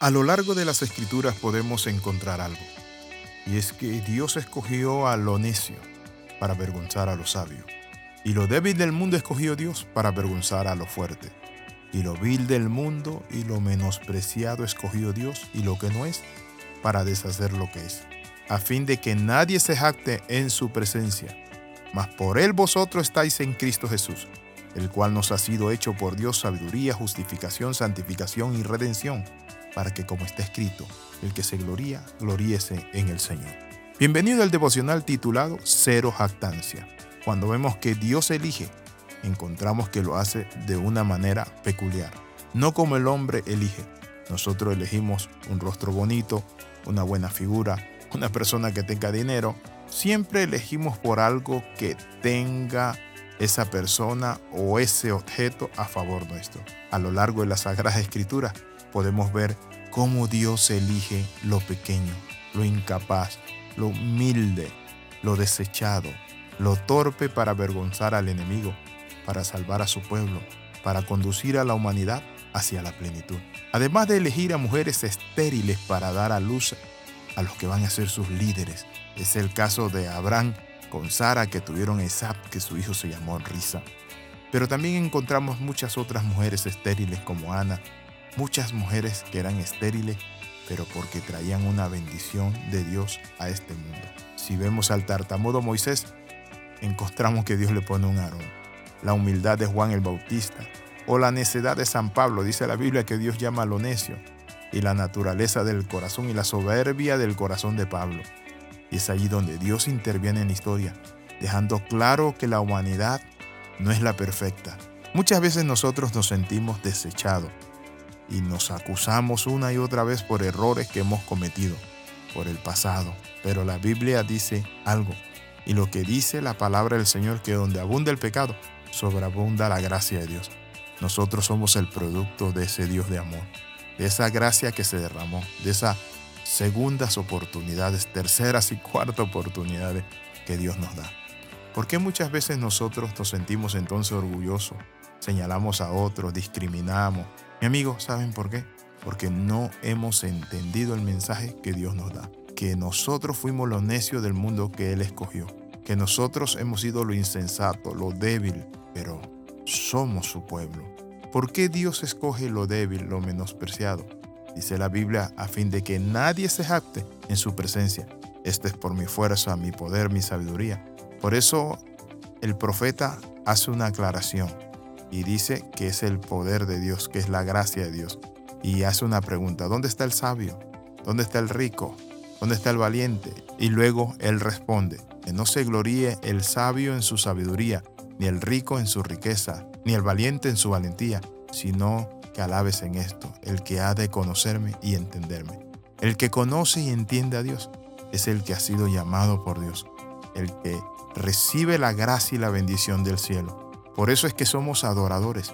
A lo largo de las escrituras podemos encontrar algo, y es que Dios escogió a lo necio para avergonzar a lo sabio, y lo débil del mundo escogió Dios para avergonzar a lo fuerte, y lo vil del mundo y lo menospreciado escogió Dios y lo que no es para deshacer lo que es, a fin de que nadie se jacte en su presencia, mas por él vosotros estáis en Cristo Jesús, el cual nos ha sido hecho por Dios sabiduría, justificación, santificación y redención para que como está escrito, el que se gloría, gloríese en el Señor. Bienvenido al devocional titulado Cero Jactancia. Cuando vemos que Dios elige, encontramos que lo hace de una manera peculiar, no como el hombre elige. Nosotros elegimos un rostro bonito, una buena figura, una persona que tenga dinero. Siempre elegimos por algo que tenga esa persona o ese objeto a favor nuestro. A lo largo de la Sagrada Escritura podemos ver cómo Dios elige lo pequeño, lo incapaz, lo humilde, lo desechado, lo torpe para avergonzar al enemigo, para salvar a su pueblo, para conducir a la humanidad hacia la plenitud. Además de elegir a mujeres estériles para dar a luz a los que van a ser sus líderes. Es el caso de Abraham con Sara que tuvieron Isaac, que su hijo se llamó Risa. Pero también encontramos muchas otras mujeres estériles como Ana, muchas mujeres que eran estériles, pero porque traían una bendición de Dios a este mundo. Si vemos al tartamudo Moisés, encontramos que Dios le pone un arón. La humildad de Juan el Bautista o la necedad de San Pablo, dice la Biblia que Dios llama a lo necio, y la naturaleza del corazón y la soberbia del corazón de Pablo. Y es allí donde Dios interviene en la historia, dejando claro que la humanidad no es la perfecta. Muchas veces nosotros nos sentimos desechados, y nos acusamos una y otra vez por errores que hemos cometido, por el pasado. Pero la Biblia dice algo. Y lo que dice la palabra del Señor, que donde abunda el pecado, sobreabunda la gracia de Dios. Nosotros somos el producto de ese Dios de amor, de esa gracia que se derramó, de esas segundas oportunidades, terceras y cuartas oportunidades que Dios nos da. ¿Por qué muchas veces nosotros nos sentimos entonces orgullosos? Señalamos a otros, discriminamos, mi amigo, ¿saben por qué? Porque no hemos entendido el mensaje que Dios nos da. Que nosotros fuimos los necios del mundo que Él escogió. Que nosotros hemos sido lo insensato, lo débil, pero somos su pueblo. ¿Por qué Dios escoge lo débil, lo menospreciado? Dice la Biblia, a fin de que nadie se jacte en su presencia. Este es por mi fuerza, mi poder, mi sabiduría. Por eso el profeta hace una aclaración y dice que es el poder de Dios, que es la gracia de Dios. Y hace una pregunta, ¿dónde está el sabio? ¿Dónde está el rico? ¿Dónde está el valiente? Y luego él responde, que no se gloríe el sabio en su sabiduría, ni el rico en su riqueza, ni el valiente en su valentía, sino alabes en esto, el que ha de conocerme y entenderme. El que conoce y entiende a Dios es el que ha sido llamado por Dios, el que recibe la gracia y la bendición del cielo por eso es que somos adoradores.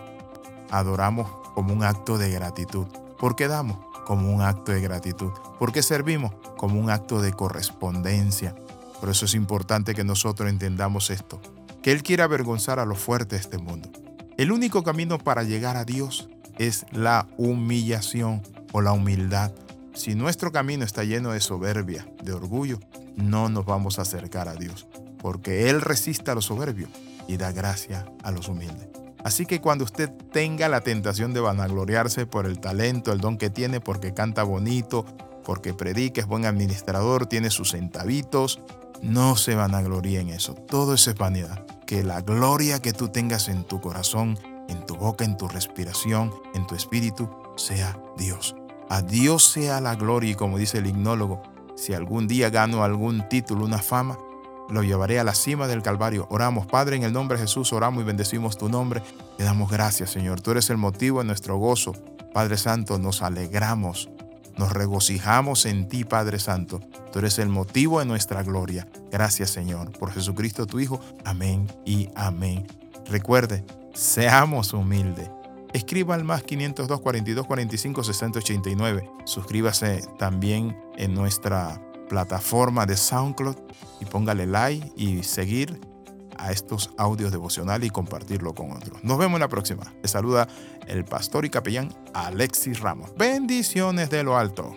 Adoramos como un acto de gratitud. ¿Por qué damos? Como un acto de gratitud. ¿Por qué servimos? Como un acto de correspondencia. Por eso es importante que nosotros entendamos esto, que Él quiere avergonzar a los fuertes de este mundo. El único camino para llegar a Dios es la humillación o la humildad. Si nuestro camino está lleno de soberbia, de orgullo, no nos vamos a acercar a Dios, porque Él resiste a los soberbios y da gracia a los humildes. Así que cuando usted tenga la tentación de vanagloriarse por el talento, el don que tiene, porque canta bonito, porque predica, es buen administrador, tiene sus centavitos, no se vanaglorie en eso. Todo eso es vanidad. Que la gloria que tú tengas en tu corazón, en tu boca, en tu respiración, en tu espíritu, sea Dios. A Dios sea la gloria y como dice el ignólogo, si algún día gano algún título, una fama, lo llevaré a la cima del Calvario. Oramos, Padre, en el nombre de Jesús, oramos y bendecimos tu nombre. Te damos gracias, Señor. Tú eres el motivo de nuestro gozo. Padre Santo, nos alegramos, nos regocijamos en ti, Padre Santo. Tú eres el motivo de nuestra gloria. Gracias, Señor, por Jesucristo tu Hijo. Amén y amén. Recuerde, seamos humildes. Escriba al más 502 42 45 60 89. Suscríbase también en nuestra plataforma de SoundCloud y póngale like y seguir a estos audios devocionales y compartirlo con otros. Nos vemos en la próxima. Les saluda el pastor y capellán Alexis Ramos. Bendiciones de lo alto.